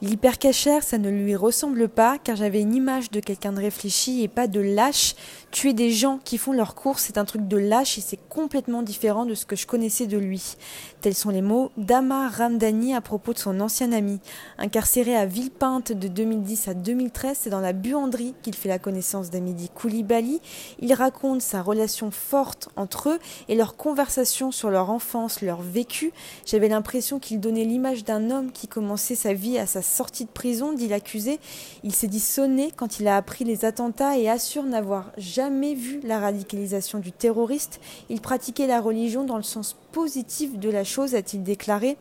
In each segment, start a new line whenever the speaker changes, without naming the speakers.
L'hypercachère, ça ne lui ressemble pas, car j'avais une image de quelqu'un de réfléchi et pas de lâche. Tuer des gens qui font leurs courses, c'est un truc de lâche et c'est complètement différent de ce que je connaissais de lui. Tels sont les mots d'Amar Ramdani à propos de son ancien ami. Incarcéré à Villepinte de 2010 à 2013, c'est dans la buanderie qu'il fait la connaissance d'Amidi Koulibaly. Il raconte sa relation forte entre eux et leur conversation sur leur enfance, leur vécu. J'avais l'impression qu'il donnait l'image d'un homme qui commençait sa vie à sa sortie de prison, dit l'accusé. Il s'est dit sonné quand il a appris les attentats et assure n'avoir jamais vu la radicalisation du terroriste. Il pratiquait la religion dans le sens positif de la chose, a-t-il déclaré.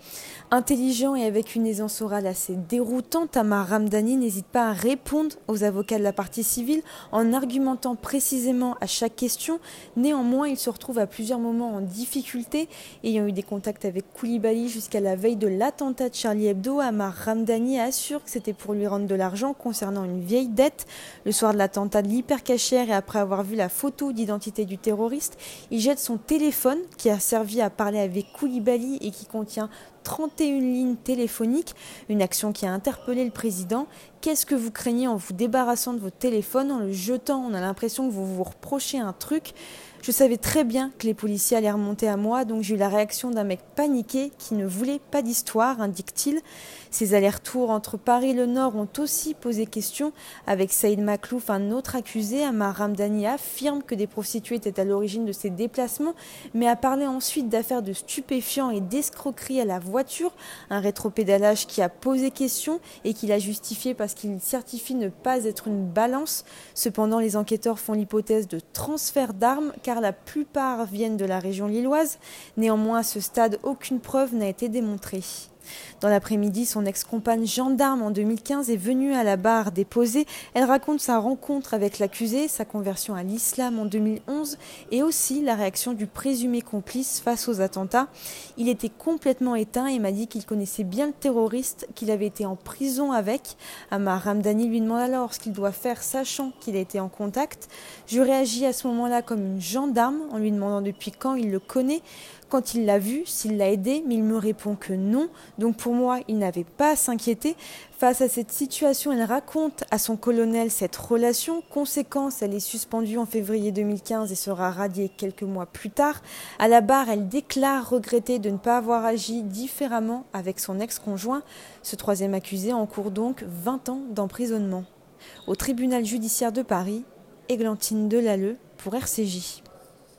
Intelligent et avec une aisance orale assez déroutante, Tamar Ramdani n'hésite pas à répondre aux avocats de la partie civile en argumentant précisément à chaque question. Néanmoins, il se retrouve à plusieurs moments en difficulté, ayant eu des contacts avec Koulibaly jusqu'à la veille de l'attentat de Charlie Hebdo. Amar Ramdani assure que c'était pour lui rendre de l'argent concernant une vieille dette. Le soir de l'attentat de l'hypercachère et après avoir vu la photo d'identité du terroriste, il jette son téléphone qui a servi à parler avec Koulibaly et qui contient 31 lignes téléphoniques, une action qui a interpellé le président. Qu'est-ce que vous craignez en vous débarrassant de votre téléphone, en le jetant? On a l'impression que vous vous reprochez un truc. Je savais très bien que les policiers allaient remonter à moi, donc j'ai eu la réaction d'un mec paniqué qui ne voulait pas d'histoire, indique-t-il. Ces allers-retours entre Paris et le Nord ont aussi posé question. Avec Saïd Maklouf, un autre accusé, Amar Ramdani affirme que des prostituées étaient à l'origine de ces déplacements, mais a parlé ensuite d'affaires de stupéfiants et d'escroquerie à la voiture, un rétropédalage qui a posé question et qu'il a justifié parce qu'il certifie ne pas être une balance. Cependant, les enquêteurs font l'hypothèse de transfert d'armes la plupart viennent de la région lilloise. Néanmoins, à ce stade, aucune preuve n'a été démontrée. Dans l'après-midi, son ex-compagne gendarme en 2015 est venue à la barre déposer. Elle raconte sa rencontre avec l'accusé, sa conversion à l'islam en 2011 et aussi la réaction du présumé complice face aux attentats. Il était complètement éteint et m'a dit qu'il connaissait bien le terroriste, qu'il avait été en prison avec. Amar Ramdani lui demande alors ce qu'il doit faire sachant qu'il a été en contact. Je réagis à ce moment-là comme une gendarme en lui demandant depuis quand il le connaît quand il l'a vu, s'il l'a aidé, mais il me répond que non. Donc pour moi, il n'avait pas à s'inquiéter. Face à cette situation, elle raconte à son colonel cette relation. Conséquence, elle est suspendue en février 2015 et sera radiée quelques mois plus tard. À la barre, elle déclare regretter de ne pas avoir agi différemment avec son ex-conjoint. Ce troisième accusé encourt donc 20 ans d'emprisonnement. Au tribunal judiciaire de Paris, Églantine Delalleux pour RCJ.